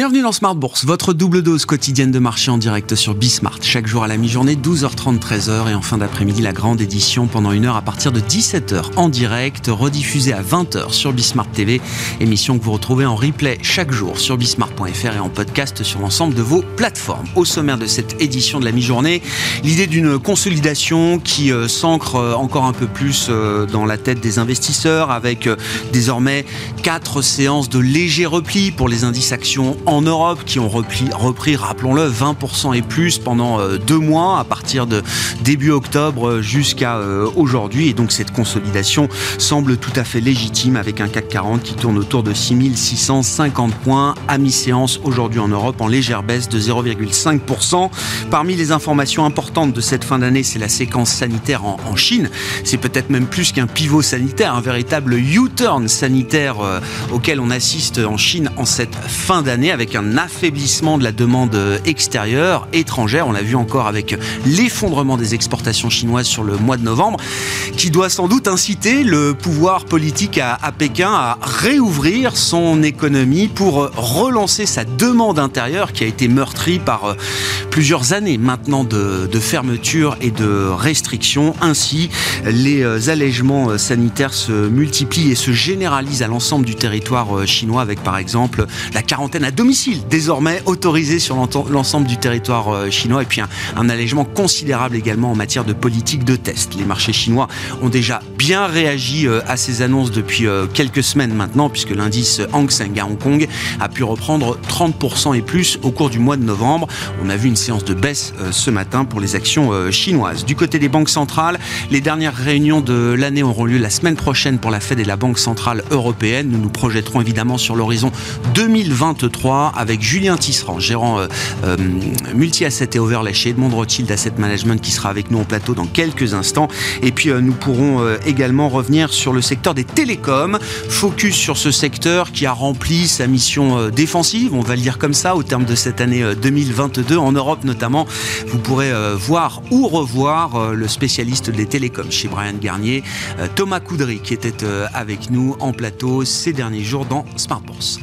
Bienvenue dans Smart Bourse, votre double dose quotidienne de marché en direct sur Bismart. Chaque jour à la mi-journée, 12h30, 13h et en fin d'après-midi, la grande édition pendant une heure à partir de 17h en direct, rediffusée à 20h sur Bismart TV. Émission que vous retrouvez en replay chaque jour sur bismart.fr et en podcast sur l'ensemble de vos plateformes. Au sommaire de cette édition de la mi-journée, l'idée d'une consolidation qui euh, s'ancre euh, encore un peu plus euh, dans la tête des investisseurs avec désormais quatre séances de léger repli pour les indices actions en Europe qui ont repris, rappelons-le, 20% et plus pendant euh, deux mois à partir de début octobre jusqu'à euh, aujourd'hui. Et donc cette consolidation semble tout à fait légitime avec un CAC 40 qui tourne autour de 6650 points à mi-séance aujourd'hui en Europe en légère baisse de 0,5%. Parmi les informations importantes de cette fin d'année, c'est la séquence sanitaire en, Chine. C'est peut-être même plus qu'un pivot sanitaire, un véritable U-turn sanitaire euh, auquel on assiste en Chine en cette fin d'année avec un affaiblissement de la demande extérieure, étrangère. On l'a vu encore avec l'effondrement des exportations chinoises sur le mois de novembre, qui doit sans doute inciter le pouvoir politique à, Pékin à réouvrir son économie pour relancer sa demande intérieure qui a été meurtrie par euh, plusieurs années maintenant de, de fermeture et de restrictions. Ainsi, les euh, allègements sanitaires se multiplient et se généralisent à l'ensemble du territoire euh, chinois avec par exemple la quarantaine à domicile désormais autorisé sur l'ensemble du territoire euh, chinois et puis un, allègement considérable également en matière de politique de test. Les marchés chinois ont déjà bien réagi euh, à ces annonces depuis euh, quelques semaines maintenant puisque l'indice Hang Seng à Hong Kong a pu reprendre 30% et plus au cours du mois de novembre. On a vu une séance de baisse ce matin pour les actions chinoises. Du côté des banques centrales, les dernières réunions de l'année auront lieu la semaine prochaine pour la Fed et la Banque centrale européenne. Nous nous projetterons évidemment sur l'horizon 2023 avec Julien Tisserand, gérant euh, euh, multi-asset et overlay chez Edmond Rothschild Asset Management qui sera avec nous en plateau dans quelques instants. Et puis euh, nous pourrons également revenir sur le secteur des télécoms, focus sur ce secteur qui a rempli sa mission défensive, on va le dire comme ça, au terme de cette année 2022 en Europe notamment. Vous pourrez voir ou revoir le spécialiste des télécoms chez Brian Garnier, Thomas Coudry, qui était avec nous en plateau ces derniers jours dans Smart Bourse.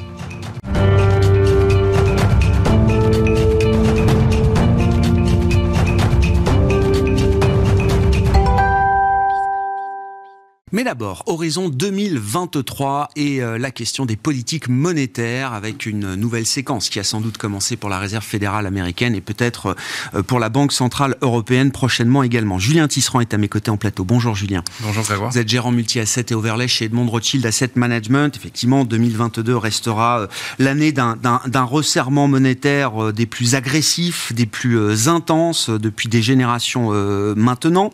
Mais d'abord, horizon 2023 et euh, la question des politiques monétaires avec une nouvelle séquence qui a sans doute commencé pour la Réserve fédérale américaine et peut-être euh, pour la Banque centrale européenne prochainement également. Julien Tisserand est à mes côtés en plateau. Bonjour Julien. Bonjour Grégoire. Vous êtes gérant multi-asset et overlay chez Edmond Rothschild Asset Management. Effectivement, 2022 restera euh, l'année d'un resserrement monétaire des plus agressifs, des plus intenses depuis des générations maintenant.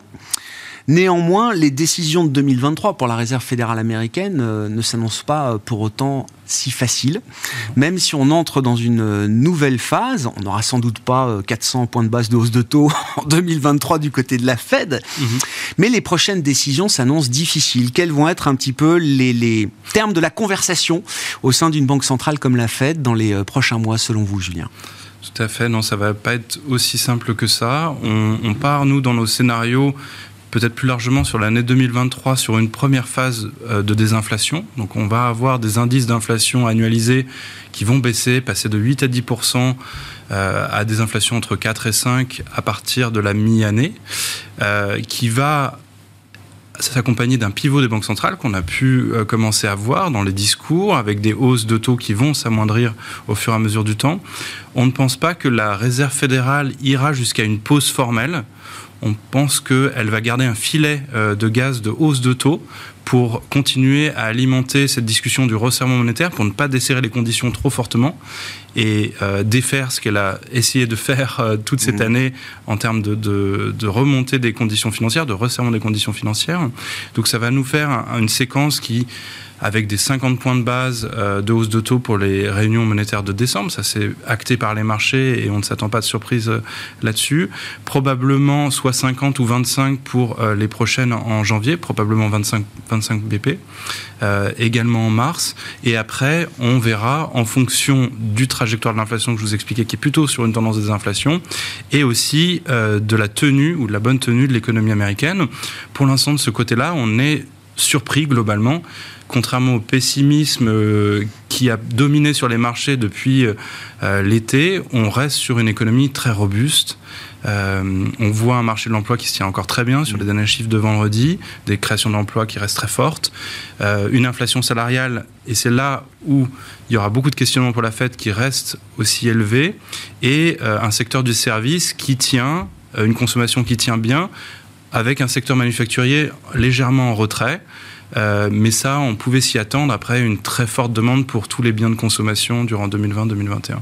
Néanmoins, les décisions de 2023 pour la Réserve fédérale américaine euh, ne s'annoncent pas euh, pour autant si faciles. Même si on entre dans une euh, nouvelle phase, on n'aura sans doute pas 400 points de base de hausse de taux en 2023 du côté de la Fed, mhm. mais les prochaines décisions s'annoncent difficiles. Quels vont être un petit peu les, les termes de la conversation au sein d'une banque centrale comme la Fed dans les prochains mois, selon vous, Julien? Tout à fait, non, ça va pas être aussi simple que ça. On, on part, nous, dans nos scénarios, peut-être plus largement sur l'année 2023 sur une première phase euh, de désinflation. Donc on va avoir des indices d'inflation annualisés qui vont baisser, passer de 8 à 10% euh, à des inflations entre 4 et 5 à partir de la mi-année, euh, qui va s'accompagner d'un pivot des banques centrales qu'on a pu commencer à voir dans les discours, avec des hausses de taux qui vont s'amoindrir au fur et à mesure du temps. On ne pense pas que la Réserve fédérale ira jusqu'à une pause formelle on pense qu'elle va garder un filet euh, de gaz de hausse de taux pour continuer à alimenter cette discussion du resserrement monétaire, pour ne pas desserrer les conditions trop fortement et euh, défaire ce qu'elle a essayé de faire euh, toute cette mmh. année en termes de, de, remontée des conditions financières, de resserrement des conditions financières. Donc ça va nous faire une séquence qui avec des 50 points de base euh, de hausse de taux pour les réunions monétaires de décembre. Ça c'est acté par les marchés et on ne s'attend pas de surprise euh, là-dessus. Probablement soit 50 ou 25 pour euh, les prochaines en janvier, probablement 25, 25 BP, également en mars. Et après, on verra en fonction du trajectoire de l'inflation que je vous expliquais, qui est plutôt sur une tendance des inflations, et aussi de la tenue ou de la bonne tenue de l'économie américaine. Pour l'instant, de ce côté-là, on est surpris globalement. Contrairement au pessimisme euh, qui a dominé sur les marchés depuis euh, euh, l'été, on reste sur une économie très robuste. on voit un marché de l'emploi qui se tient encore très bien sur les derniers chiffres de vendredi, des créations d'emplois qui restent très fortes, une inflation salariale, et c'est là où il y aura beaucoup de questionnements pour la Fed qui reste aussi élevée, et un secteur du service qui tient, une consommation qui tient bien, avec un secteur manufacturier légèrement en retrait. Euh, mais ça, on pouvait s'y attendre après une très forte demande pour tous les biens de consommation durant 2020-2021.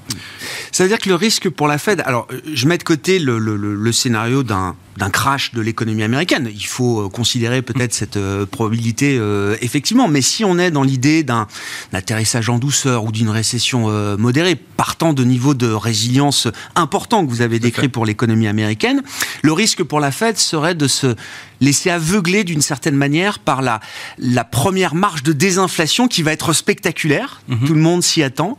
Ça veut dire que le risque pour la Fed, alors je mets de côté le scénario d'un d'un crash de l'économie américaine. Il faut euh, considérer peut-être cette euh, probabilité euh, effectivement, mais si on est dans l'idée d'un atterrissage en douceur ou d'une récession modérée, partant de niveaux de résilience importants que vous avez décrits pour l'économie américaine, le risque pour la Fed serait de se laisser aveugler d'une certaine manière par la, la première marche de désinflation qui va être spectaculaire, mhm. tout le monde s'y attend,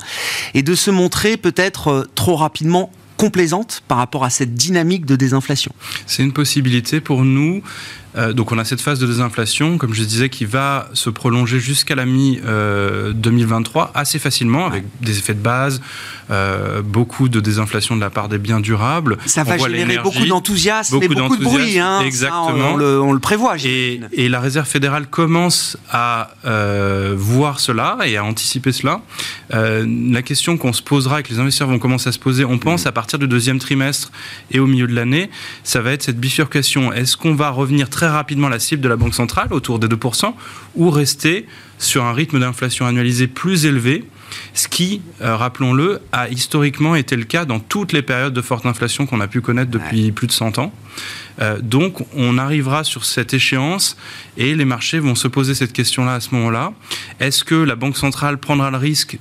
et de se montrer peut-être trop rapidement complaisante par rapport à cette dynamique de désinflation C'est une possibilité pour nous. Euh, donc on a cette phase de désinflation, comme je disais, qui va se prolonger jusqu'à la mi-2023 euh, assez facilement, avec des effets de base, euh, beaucoup de désinflation de la part des biens durables. Ça va générer beaucoup d'enthousiasme et beaucoup de bruit. Hein, exactement. on, le, prévoit. Et, et, la Réserve fédérale commence à voir cela et à anticiper cela. la question qu'on se posera et que les investisseurs vont commencer à se poser, on pense à partir du deuxième trimestre et au milieu de l'année, ça va être cette bifurcation. Est-ce qu'on va revenir très très rapidement la cible de la Banque centrale, autour des 2%, ou rester sur un rythme d'inflation annualisé plus élevé, ce qui, euh, rappelons-le, a historiquement été le cas dans toutes les périodes de forte inflation qu'on a pu connaître depuis plus de 100 ans. Euh, donc on arrivera sur cette échéance et les marchés vont se poser cette question-là à ce moment-là. Est-ce que la Banque centrale prendra le risque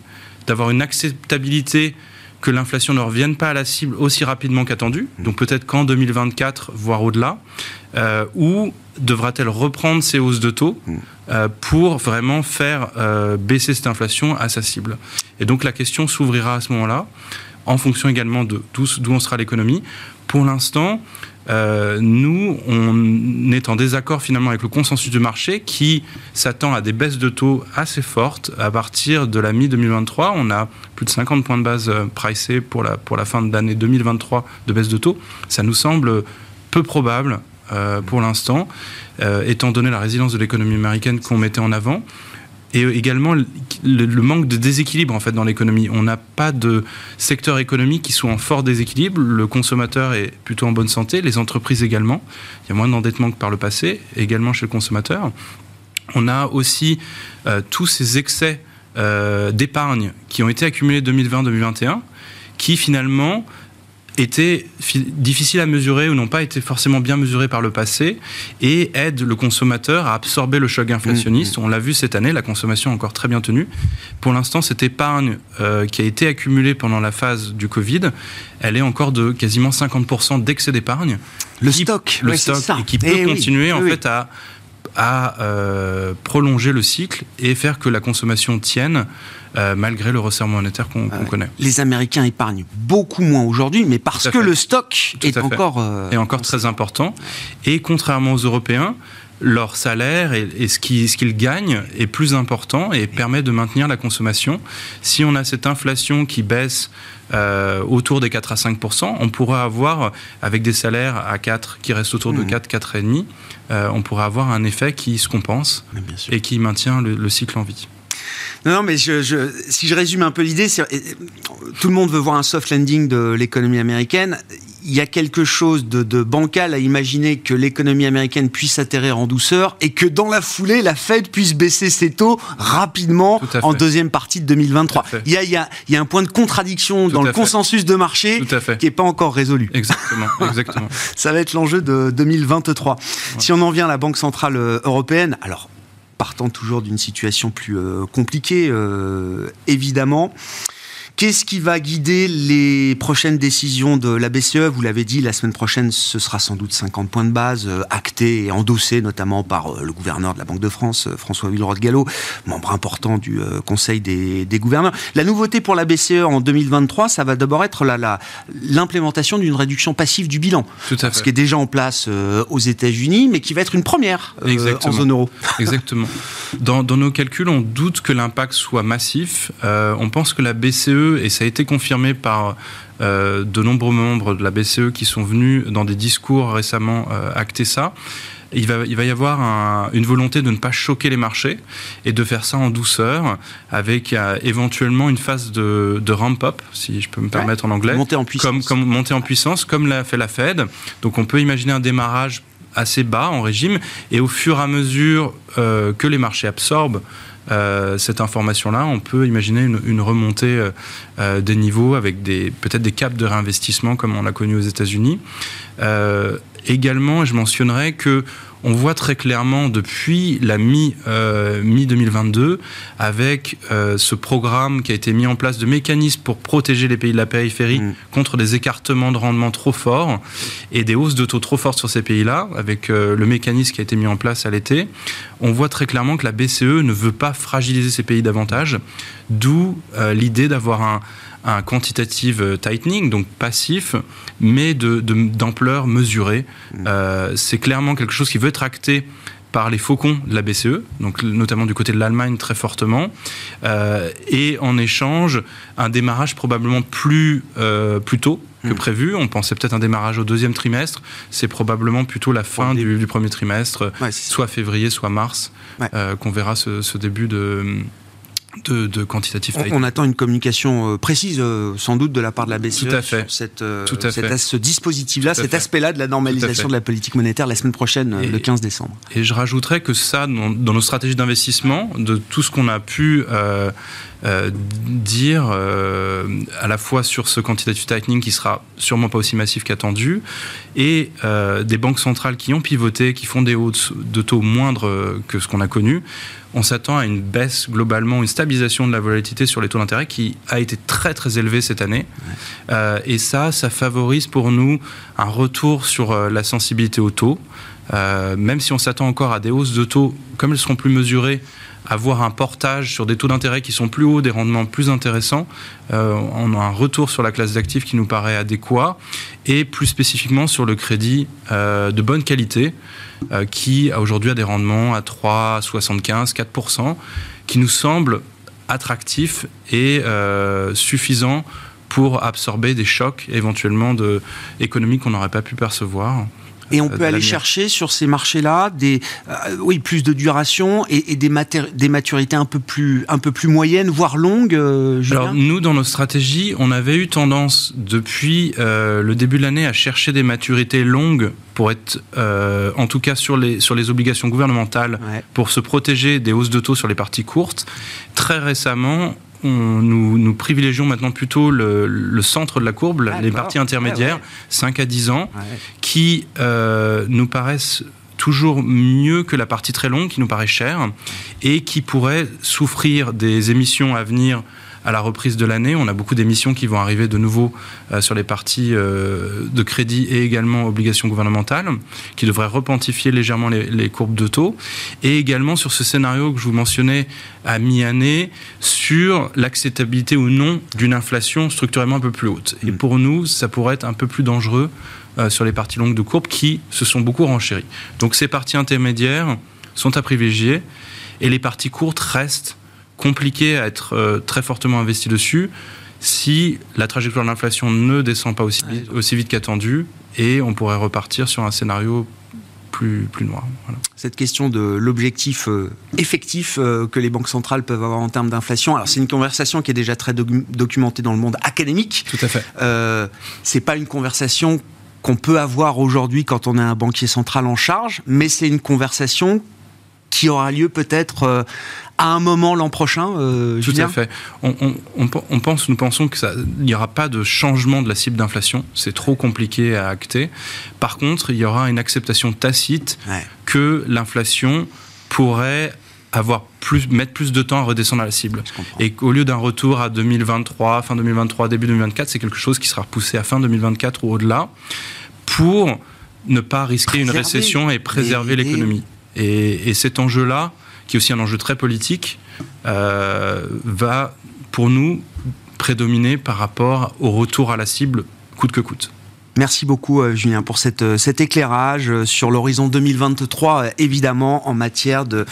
d'avoir une acceptabilité que l'inflation ne revienne pas à la cible aussi rapidement qu'attendu, donc peut-être qu'en 2024, voire au-delà, euh, ou devra-t-elle reprendre ses hausses de taux euh, pour vraiment faire euh, baisser cette inflation à sa cible? Et donc la question s'ouvrira à ce moment-là, en fonction également de d'où sera l'économie. Pour l'instant, euh, nous, on est en désaccord finalement avec le consensus du marché qui s'attend à des baisses de taux assez fortes à partir de la mi-2023. On a plus de 50 points de base euh, pricés pour la, pour la fin de l'année 2023 de baisse de taux. Ça nous semble peu probable euh, pour l'instant, étant donné la résilience de l'économie américaine qu'on mettait en avant et également le, manque de déséquilibre en fait dans l'économie. On n'a pas de secteur économique qui soit en fort déséquilibre. Le consommateur est plutôt en bonne santé, les entreprises également. Il y a moins d'endettement que par le passé, également chez le consommateur. On a aussi euh, tous ces excès euh, d'épargne qui ont été accumulés 2020-2021, qui finalement étaient difficiles à mesurer ou n'ont pas été forcément bien mesurés par le passé et aident le consommateur à absorber le choc inflationniste. Mmh, mmh. On l'a vu cette année, la consommation est encore très bien tenue. Pour l'instant, cette épargne euh, qui a été accumulée pendant la phase du Covid, elle est encore de quasiment 50% d'excès d'épargne. Le stock, le stock, et qui peut eh continuer en fait à à euh, prolonger le cycle et faire que la consommation tienne euh, malgré le resserrement monétaire qu'on connaît. Les Américains épargnent beaucoup moins aujourd'hui, mais parce que le stock est encore, euh, est encore très important. Et contrairement aux Européens, leur salaire et, ce qu'ils gagnent est plus important et permet de maintenir la consommation. Si on a cette inflation qui baisse euh, autour des 4 à 5 on pourrait avoir, avec des salaires à 4 qui restent autour de 4, mmh. 4,5, euh, on pourrait avoir un effet qui se compense et qui maintient le cycle en vie. Non, non mais je, si je résume un peu l'idée, tout le monde veut voir un soft landing de l'économie américaine. Il y a quelque chose de, bancal à imaginer que l'économie américaine puisse atterrir en douceur et que dans la foulée, la Fed puisse baisser ses taux rapidement en deuxième partie de 2023. Il y, a, il, y a, il y, a, un point de contradiction dans le consensus de marché qui n'est pas encore résolu. Exactement, exactement. Ça va être l'enjeu de 2023. Si on en vient à la Banque Centrale Européenne, alors partant toujours d'une situation plus compliquée, évidemment. Qu'est-ce qui va guider les prochaines décisions de la BCE Vous l'avez dit, la semaine prochaine, ce sera sans doute 50 points de base, euh, actés et endossés notamment par euh, le gouverneur de la Banque de France, euh, François Villeroy-Gallo, membre important du Conseil des, gouverneurs. La nouveauté pour la BCE en 2023, ça va d'abord être l'implémentation d'une réduction passive du bilan. Tout à fait. Ce qui est déjà en place aux États-Unis, mais qui va être une première en zone euro. Exactement. Dans, dans, nos calculs, on doute que l'impact soit massif. on pense que la BCE et ça a été confirmé par euh, de nombreux membres de la BCE qui sont venus dans des discours récemment euh, acter ça. Il va, il va, y avoir une volonté de ne pas choquer les marchés et de faire ça en douceur, avec euh, éventuellement une phase de, ramp-up, si je peux me permettre en anglais. Monter en puissance. Comme, monter en puissance, comme l'a fait la Fed. Donc on peut imaginer un démarrage assez bas en régime, et au fur et à mesure que les marchés absorbent euh, cette information-là, on peut imaginer une, remontée euh, euh, des niveaux avec peut-être des caps de réinvestissement comme on l'a connu aux États-Unis. également, je mentionnerai que on voit très clairement depuis la mi, euh, 2022 avec euh, ce programme qui a été mis en place de mécanismes pour protéger les pays de la périphérie mm. contre des écartements de rendement trop forts et des hausses de taux trop fortes sur ces pays-là, avec euh, le mécanisme qui a été mis en place à l'été, on voit très clairement que la BCE ne veut pas fragiliser ces pays davantage, d'où l'idée d'avoir un un quantitative tightening, donc passif, mais d'ampleur de, mesurée. Mm. Euh, c'est clairement quelque chose qui veut être acté par les faucons de la BCE, donc notamment du côté de l'Allemagne très fortement, euh, et en échange un démarrage probablement plus, euh, plus tôt que mm. prévu. On pensait peut-être un démarrage au deuxième trimestre, c'est probablement plutôt la fin du, premier trimestre, soit février, soit mars, qu'on verra ce, début de de, de quantitative on, attend une communication euh, précise, euh, sans doute, de la part de la BCE Tout à fait. sur cette, euh, ce dispositif-là, cet aspect-là de la normalisation de la politique monétaire la semaine prochaine, le 15 décembre. Et je rajouterais que ça, dans, nos stratégies d'investissement, de tout ce qu'on a pu dire à la fois sur ce quantitative tightening qui sera sûrement pas aussi massif qu'attendu, et des banques centrales qui ont pivoté, qui font des hausses de taux moindres que ce qu'on a connu, on s'attend à une baisse globalement, une stabilisation de la volatilité sur les taux d'intérêt qui a été très très élevée cette année. Euh, et ça, ça favorise pour nous un retour sur euh, la sensibilité aux taux. Euh, même si on s'attend encore à des hausses de taux, comme elles seront plus mesurées, avoir un portage sur des taux d'intérêt qui sont plus hauts, des rendements plus intéressants. on a un retour sur la classe d'actifs qui nous paraît adéquat et plus spécifiquement sur le crédit de bonne qualité. Euh, qui aujourd'hui a des rendements à 3, 75, 4%, qui nous semblent attractifs et euh, suffisants pour absorber des chocs éventuellement de, économiques qu'on n'aurait pas pu percevoir. Et on peut aller chercher sur ces marchés-là des, euh, oui, plus de duration et, des, des maturités un peu plus, un peu plus moyennes, voire longues. Euh, Alors nous, dans nos stratégies, on avait eu tendance depuis euh, le début de l'année à chercher des maturités longues pour être, en tout cas sur les sur les obligations gouvernementales, pour se protéger des hausses de taux sur les parties courtes. Très récemment, nous, nous, privilégions maintenant plutôt le, centre de la courbe, les parties intermédiaires, 5 à 10 ans, qui euh, nous paraissent toujours mieux que la partie très longue, qui nous paraît chère, et qui pourrait souffrir des émissions à venir à la reprise de l'année. On a beaucoup d'émissions qui vont arriver de nouveau euh, sur les parties euh, de crédit et également obligations gouvernementales, qui devraient repentifier légèrement les, courbes de taux. Et également sur ce scénario que je vous mentionnais à mi-année, sur l'acceptabilité ou non d'une inflation structurellement un peu plus haute. Et mm. pour nous, ça pourrait être un peu plus dangereux euh, sur les parties longues de courbe qui se sont beaucoup renchéries. Donc ces parties intermédiaires sont à privilégier et les parties courtes restent compliqué à être euh, très fortement investi dessus si la trajectoire de l'inflation ne descend pas aussi, aussi vite qu'attendu et on pourrait repartir sur un scénario plus, plus noir. Cette question de l'objectif euh, effectif euh, que les banques centrales peuvent avoir en termes d'inflation, alors c'est une conversation qui est déjà très documentée dans le monde académique. Tout à fait. Euh, c'est pas une conversation qu'on peut avoir aujourd'hui quand on est un banquier central en charge, mais c'est une conversation qui aura lieu peut-être à un moment l'an prochain euh, Tout à fait. On, pense, nous pensons qu'il n'y aura pas de changement de la cible d'inflation. C'est trop compliqué à acter. Par contre, il y aura une acceptation tacite que l'inflation pourrait avoir plus, mettre plus de temps à redescendre à la cible. Et qu'au lieu d'un retour à 2023, fin 2023, début 2024, c'est quelque chose qui sera repoussé à fin 2024 ou au-delà pour ne pas risquer une récession et préserver l'économie. Et, cet enjeu-là, qui est aussi un enjeu très politique, euh, va pour nous prédominer par rapport au retour à la cible coûte que coûte. Merci beaucoup euh, Julien pour euh, cet éclairage sur l'horizon 2023, évidemment en matière de,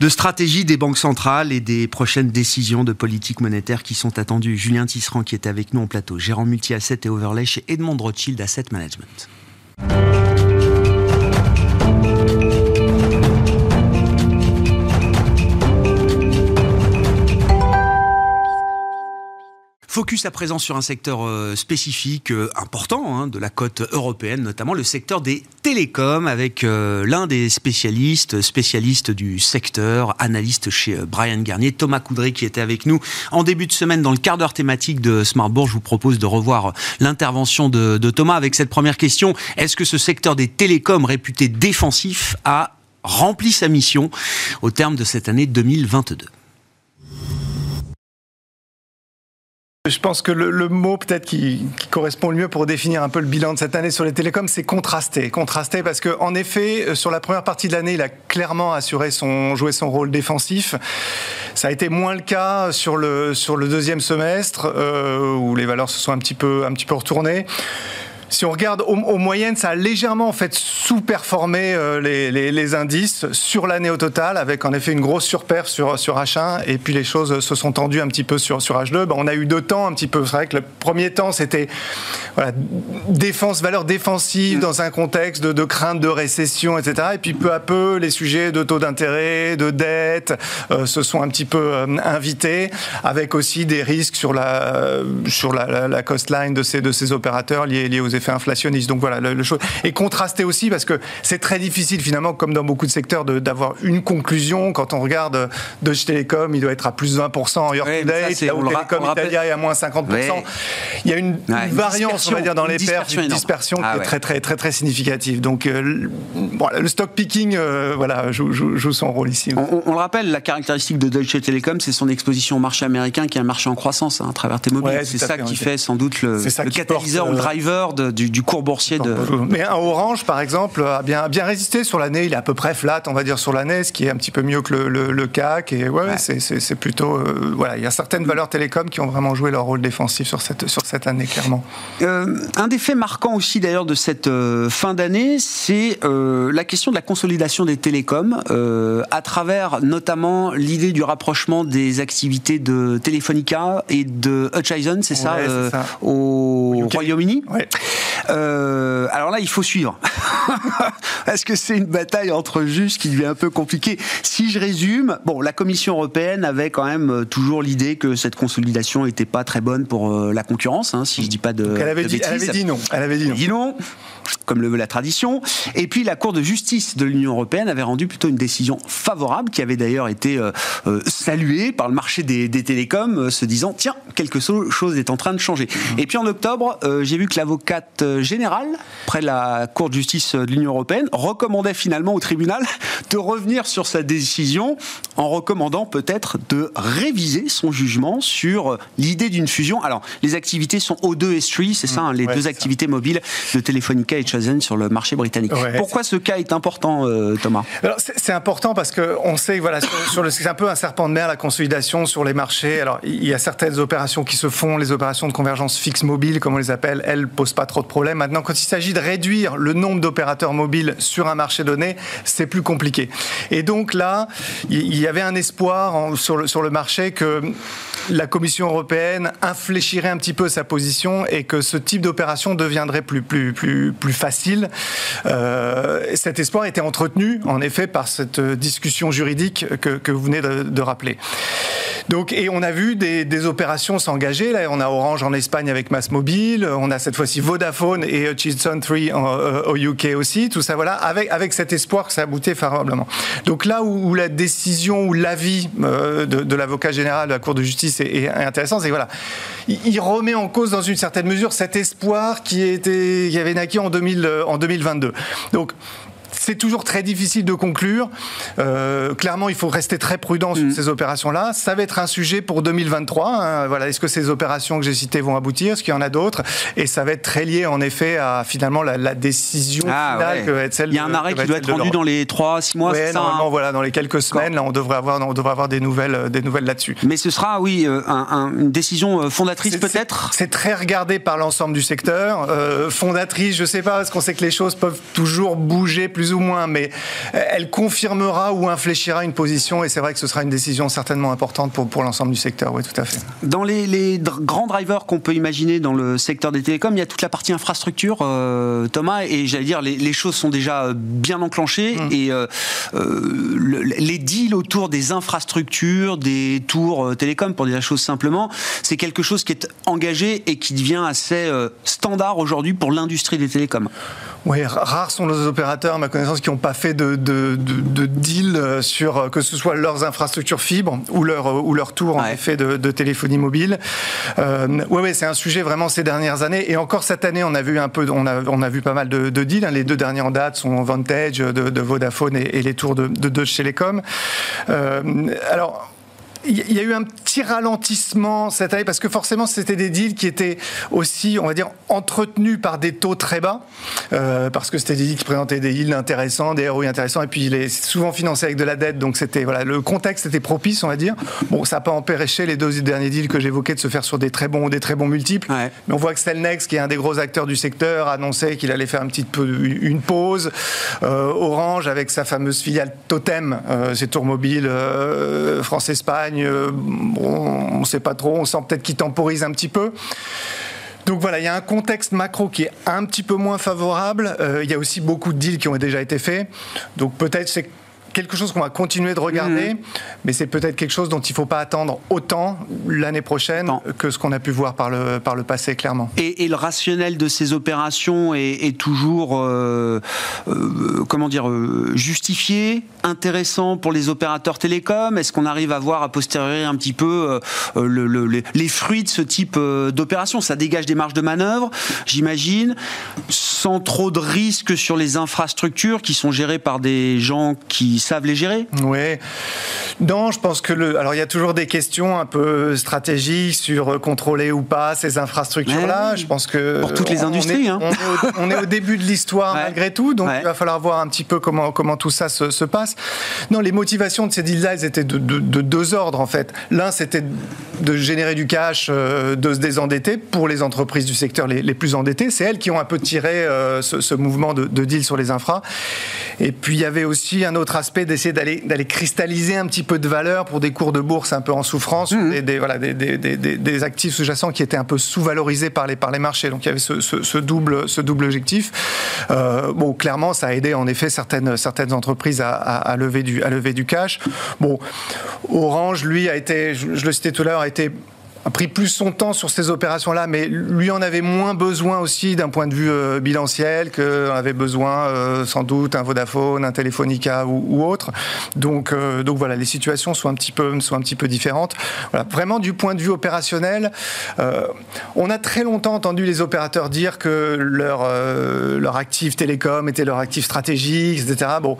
de stratégie des banques centrales et des prochaines décisions de politique monétaire qui sont attendues. Julien Tisserand qui est avec nous en plateau, gérant multi-asset et overlay chez Edmond Rothschild Asset Management. Focus à présent sur un secteur euh, spécifique euh, important hein, de la côte européenne, notamment le secteur des télécoms, avec euh, l'un des spécialistes, spécialiste du secteur, analyste chez Brian Garnier, Thomas Coudray, qui était avec nous en début de semaine dans le quart d'heure thématique de Smartbourg. Je vous propose de revoir l'intervention de, de Thomas avec cette première question. Est-ce que ce secteur des télécoms réputé défensif a rempli sa mission au terme de cette année 2022 Je pense que le, mot peut-être qui, correspond le mieux pour définir un peu le bilan de cette année sur les télécoms, c'est contrasté. Contrasté parce que en effet, euh, sur la première partie de l'année, il a clairement assuré son joué son rôle défensif. Ça a été moins le cas sur le sur le deuxième semestre euh, où les valeurs se sont un petit peu un petit peu retournées si on regarde aux, moyennes, ça a légèrement en fait sous-performé euh, les, indices sur l'année au total, avec en effet une grosse surperf sur, sur H1, et puis les choses se sont tendues un petit peu sur, sur H2. Ben, on a eu deux temps un petit peu. C'est vrai que le premier temps, c'était voilà, défense, valeur défensive dans un contexte de, de, crainte de récession, etc. Et puis peu à peu, les sujets de taux d'intérêt, de dette, euh, se sont un petit peu euh, invités, avec aussi des risques sur la, sur la, la, cost line de ces, de ces opérateurs liés, liés aux effets inflationniste. Donc voilà, le, chose. Et contrasté aussi, parce que c'est très difficile finalement, comme dans beaucoup de secteurs, d'avoir une conclusion. Quand on regarde Deutsche Telekom, il doit être à plus de 20% en year to date. Là où Telecom Italia est à moins 50%. Il y a une, variance, on va dire, dans les pertes, une dispersion qui ah est très, très, très, très significative. Donc euh, le stock picking, euh, voilà, joue, joue, son rôle ici. On, le rappelle, la caractéristique de Deutsche Telekom, c'est son exposition au marché américain, qui est un marché en croissance hein, à travers T-Mobile. c'est ça qui fait sans doute le, le catalyseur ou le euh, driver de, du, cours boursier de. Mais un Orange, par exemple, a bien, bien résisté sur l'année. Il est à peu près flat, on va dire, sur l'année, ce qui est un petit peu mieux que le, le, CAC. Et ouais, c'est plutôt. Euh, voilà, il y a certaines valeurs télécom qui ont vraiment joué leur rôle défensif sur cette, sur cette année, clairement. Euh, un des faits marquants aussi, d'ailleurs, de cette euh, fin d'année, c'est la question de la consolidation des télécoms, à travers notamment l'idée du rapprochement des activités de Telefonica et de Hutchison, c'est ça, au Royaume-Uni. Ouais. Euh, alors là, il faut suivre. Est-ce que c'est une bataille entre justes qui devient un peu compliquée Si je résume, bon, la Commission européenne avait quand même euh, toujours l'idée que cette consolidation n'était pas très bonne pour euh, la concurrence, hein, si je dis pas de. elle avait, dit, elle avait dit non. Elle avait dit non. Dit non comme le veut la tradition. Et puis la Cour de justice de l'Union européenne avait rendu plutôt une décision favorable, qui avait d'ailleurs été euh, saluée par le marché des, télécoms, euh, se disant tiens, quelque chose est en train de changer. Mmh. Et puis en octobre, j'ai vu que l'avocate générale, près de la Cour de justice de l'Union européenne, recommandait finalement au tribunal de revenir sur sa décision en recommandant peut-être de réviser son jugement sur l'idée d'une fusion. Alors, les activités sont O2 et 3, c'est ça, hein, les deux activités mobiles de Telefonica et Chazen sur le marché britannique. Pourquoi ce cas est important, euh, Thomas? C'est important parce qu'on sait, voilà, sur, le, c'est un peu un serpent de mer, la consolidation sur les marchés. Alors, il y a certaines opérations qui se font, les opérations de convergence fixe mobile, comme on les appelle, elles posent pas trop de problèmes. Maintenant, quand il s'agit de réduire le nombre d'opérateurs mobiles sur un marché donné, c'est plus compliqué. Et donc là, il y avait un espoir sur, le, marché que la Commission européenne infléchirait un petit peu sa position et que ce type d'opération deviendrait plus, facile. Euh, cet espoir était entretenu, en effet, par cette discussion juridique que, vous venez de, rappeler. Donc, et on a vu des, opérations s'engager. Là, on a Orange en Espagne avec Massmobile, on a cette fois-ci Vodafone et Hutchison 3 euh, au UK aussi. Tout ça, voilà, avec, avec cet espoir que ça aboutit favorablement. Donc là où, la décision ou l'avis euh, de, l'avocat général de la Cour de justice et intéressant, c'est voilà, il, remet en cause dans une certaine mesure cet espoir qui était, qui avait naquis en 2000, en 2022. Donc c'est toujours très difficile de conclure. Euh, clairement, il faut rester très prudent sur mm. ces opérations-là. Ça va être un sujet pour 2023. Hein. Voilà, est-ce que ces opérations que j'ai citées vont aboutir? Est-ce qu'il y en a d'autres? Et ça va être très lié, en effet, à finalement la, décision ah, finale que va être celle. Il y a un arrêt qui doit être rendu dans les 3-6 mois. Oui, normalement, hein? voilà, dans les quelques semaines, là, on devrait avoir, on devrait avoir des nouvelles, des nouvelles là-dessus. Mais ce sera, oui, euh, une décision euh, fondatrice peut-être? C'est très regardé par l'ensemble du secteur. fondatrice, je sais pas, parce qu'on sait que les choses peuvent toujours bouger plus ou moins, mais elle confirmera ou infléchira une position et c'est vrai que ce sera une décision certainement importante pour, pour l'ensemble du secteur, oui, tout à fait. Dans les, grands drivers qu'on peut imaginer dans le secteur des télécoms, il y a toute la partie infrastructure, euh, Thomas, et j'allais dire, les, choses sont déjà bien enclenchées mmh. et euh, euh, les deals autour des infrastructures, des tours télécoms, pour dire la chose simplement, c'est quelque chose qui est engagé et qui devient assez standard aujourd'hui pour l'industrie des télécoms. Oui, rares sont les opérateurs, à ma connaissance, qui n'ont pas fait de, de, de, deal sur que ce soit leurs infrastructures fibres ou leur, ou leur tour en effet de, téléphonie mobile. Euh, oui, ouais, c'est un sujet vraiment ces dernières années. Et encore cette année, on a vu un peu, on a, on a vu pas mal de, deals. Hein. Les deux dernières en date sont Vantage de, Vodafone et, les tours de, de Deutsche Telekom. Euh, alors, il y a eu un petit ralentissement cette année parce que forcément c'était des deals qui étaient aussi, on va dire, entretenus par des taux très bas euh, parce que c'était des deals qui présentaient des yields intéressants, des ROI intéressants et puis il est souvent financé avec de la dette donc c'était voilà le contexte était propice on va dire. Bon ça n'a pas empêché les deux derniers deals que j'évoquais de se faire sur des très bons des très bons multiples. Mais on voit que Stelnex qui est un des gros acteurs du secteur annonçait qu'il allait faire un petit peu une pause. Euh, Orange avec sa fameuse filiale Totem, euh, c'est tours mobile euh, Euh, on ne sait pas trop, on sent peut-être qu'il temporise un petit peu. Donc voilà, il y a un contexte macro qui est un petit peu moins favorable. Euh, il y a aussi beaucoup de deals qui ont déjà été faits. Donc peut-être c'est quelque chose qu'on va continuer de regarder, mhm. mais c'est peut-être quelque chose dont il ne faut pas attendre autant l'année prochaine que ce qu'on a pu voir par le, par le passé, clairement. Et, le rationnel de ces opérations est, toujours, euh, euh, comment dire, euh, justifié, intéressant pour les opérateurs télécoms? Est-ce qu'on arrive à voir a posteriori un petit peu les fruits de ce type d'opération? Ça dégage des marges de manœuvre, j'imagine, sans trop de risques sur les infrastructures qui sont gérées par des gens qui savent les gérer Oui. Non, je pense que le. Alors, il y a toujours des questions un peu stratégiques sur contrôler ou pas ces infrastructures-là. Je pense que. Pour toutes les industries. Hein. On, est au, début de l'histoire malgré tout, donc il va falloir voir un petit peu comment, comment tout ça se, passe. Non, les motivations de ces deals-là, elles étaient de, deux ordres en fait. L'un, c'était de générer du cash, euh, de se désendetter pour les entreprises du secteur les, plus endettées. C'est elles qui ont un peu tiré euh, ce, mouvement de, de deal sur les infras. Et puis, il y avait aussi un autre aspect d'essayer d'aller, d'aller cristalliser un petit peu de valeur pour des cours de bourse un peu en souffrance, mmh. des, des, voilà, des, des, des, actifs sous-jacents qui étaient un peu sous-valorisés par les, par les marchés. Donc il y avait ce, ce, double, ce double objectif. Euh, bon, clairement, ça a aidé en effet certaines, certaines entreprises à, à, lever du, à lever du cash. Bon, Orange, lui, a été, je, je le citais tout à l'heure, a été a pris plus son temps sur ces opérations-là, mais lui en avait moins besoin aussi d'un point de vue euh, bilanciel que avait besoin euh, sans doute un Vodafone, un Telefonica ou, autre. Donc, euh, donc voilà, les situations sont un petit peu, sont un petit peu différentes. Vraiment du point de vue opérationnel, on a très longtemps entendu les opérateurs dire que leur leur actif télécom était leur actif stratégique, etc. Bon,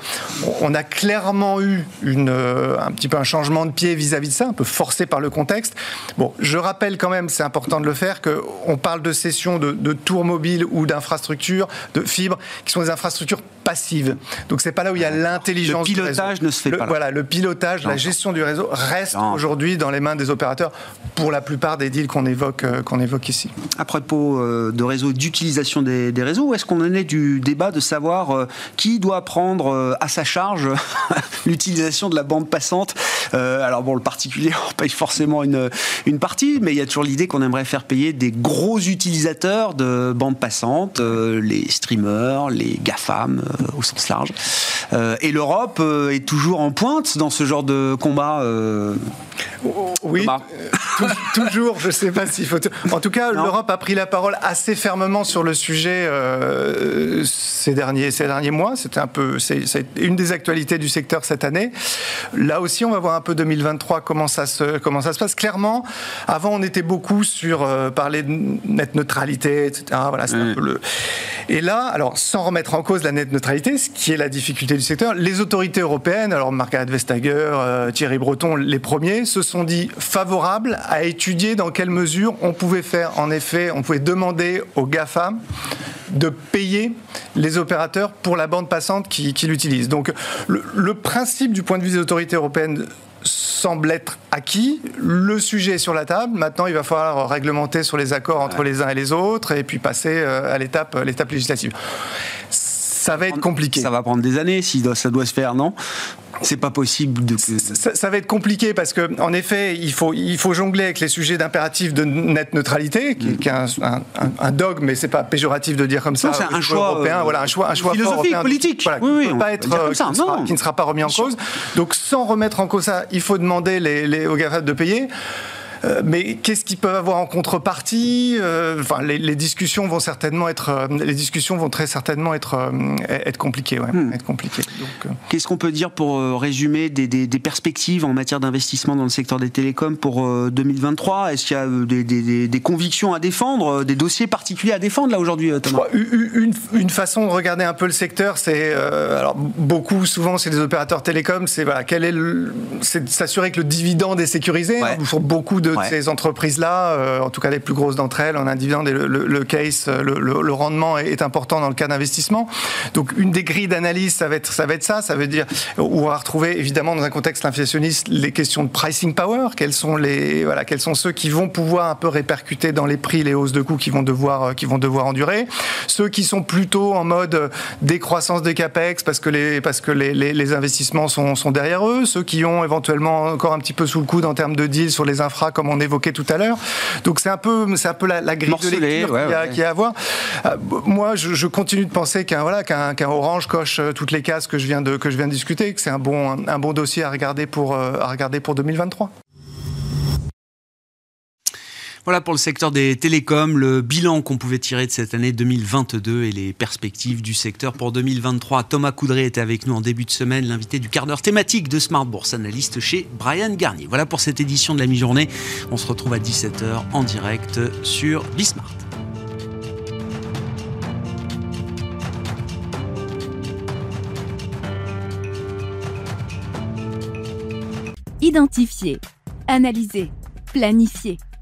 on a clairement eu un petit peu un changement de pied vis-à-vis -vis de ça, un peu forcé par le contexte. Bon, je je rappelle quand même, c'est important de le faire, qu'on parle de cession de, tours mobiles ou d'infrastructures, de fibres, qui sont des infrastructures passives. Donc c'est pas là où il y a l'intelligence. Le pilotage ne se fait pas. Voilà, le pilotage, la gestion du réseau reste aujourd'hui dans les mains des opérateurs pour la plupart des deals qu'on évoque, euh, qu'on évoque ici. À propos euh, de réseaux, d'utilisation des, réseaux, est-ce qu'on en est du débat de savoir euh, qui doit prendre à sa charge l'utilisation de la bande passante Alors bon, le particulier, on paye forcément une, une partie mais il y a toujours l'idée qu'on aimerait faire payer des gros utilisateurs de bandes passantes, euh, les streamers, les GAFAM euh, au sens large. Euh, et l'Europe est toujours en pointe dans ce genre de combat. oui, toujours. Je ne sais pas s'il faut. En tout cas, l'Europe a pris la parole assez fermement sur le sujet ces derniers ces derniers mois. C'était un peu, c'est une des actualités du secteur cette année. Là aussi, on va voir un peu 2023 comment ça se comment ça se passe. Clairement, avant, on était beaucoup sur euh, parler de net neutralité, etc. Voilà, c'est un peu le. Et là, alors sans remettre en cause la net neutralité, ce qui est la difficulté du secteur, les autorités européennes, alors Margaret Vestager, euh, Thierry Breton, les premiers, se sont dit favorables à étudier dans quelle mesure on pouvait faire, en effet, on pouvait demander aux GAFAM de payer les opérateurs pour la bande passante qui, qui l'utilisent. Donc le, le principe du point de vue des autorités européennes semble être acquis. Le sujet est sur la table. Maintenant, il va falloir réglementer sur les accords entre les uns et les autres et puis passer euh, à l'étape législative. Ça va être compliqué. Ça va prendre des années si ça doit se faire, non? C'est pas possible de. Ça, va être compliqué parce que, en effet, il faut, il faut jongler avec les sujets d'impératif de net neutralité, qui, est un, un, dogme, mais c'est pas péjoratif de dire comme ça. C'est un choix européen, voilà, un choix, un choix philosophique, politique, voilà, qui, peut pas être, qui, ne sera, pas remis en cause. Donc, sans remettre en cause ça, il faut demander les, les, aux GAFA de payer. Euh, mais qu'est-ce qu'ils peuvent avoir en contrepartie euh, Enfin, les, discussions vont certainement être, euh, les discussions vont très certainement être être compliquées, ouais, hmm. être compliquées. Qu'est-ce qu'on peut dire pour résumer des, des, perspectives en matière d'investissement dans le secteur des télécoms pour 2023 Est-ce qu'il y a des, des, convictions à défendre, des dossiers particuliers à défendre là aujourd'hui, Thomas? Une, une, façon de regarder un peu le secteur, c'est alors beaucoup, souvent, c'est des opérateurs télécoms, c'est voilà, quel est, c'est s'assurer que le dividende est sécurisé. Ouais. Hein, beaucoup de ces entreprises-là, euh, en tout cas les plus grosses d'entre elles, en un dividende, le, le, case, le, rendement est, important dans le cas d'investissement. Donc une des grilles d'analyse, ça va être ça va être ça. Ça veut dire où on va retrouver évidemment dans un contexte inflationniste les questions de pricing power. Quels sont les voilà quels sont ceux qui vont pouvoir un peu répercuter dans les prix les hausses de coûts qui vont devoir euh, qui vont devoir endurer. Ceux qui sont plutôt en mode décroissance des capex parce que les parce que les, les, investissements sont, sont derrière eux. Ceux qui ont éventuellement encore un petit peu sous le coude en termes de deals sur les infras comme on évoquait tout à l'heure. Donc c'est un peu, c'est un peu la, grille de lecture qu'il y, a à voir. Euh, moi, je, continue de penser qu'un voilà, qu'un Orange coche euh, toutes les cases que je viens de que je viens de discuter, que c'est un bon un, bon dossier à regarder pour euh, à regarder pour 2023. Voilà pour le secteur des télécoms, le bilan qu'on pouvait tirer de cette année 2022 et les perspectives du secteur pour 2023. Thomas Coudray était avec nous en début de semaine, l'invité du quart d'heure thématique de Smart Bourse, analyste chez Brian Garnier. Voilà pour cette édition de la mi-journée. On se retrouve à 17h en direct sur Bismart. Identifier, analyser, planifier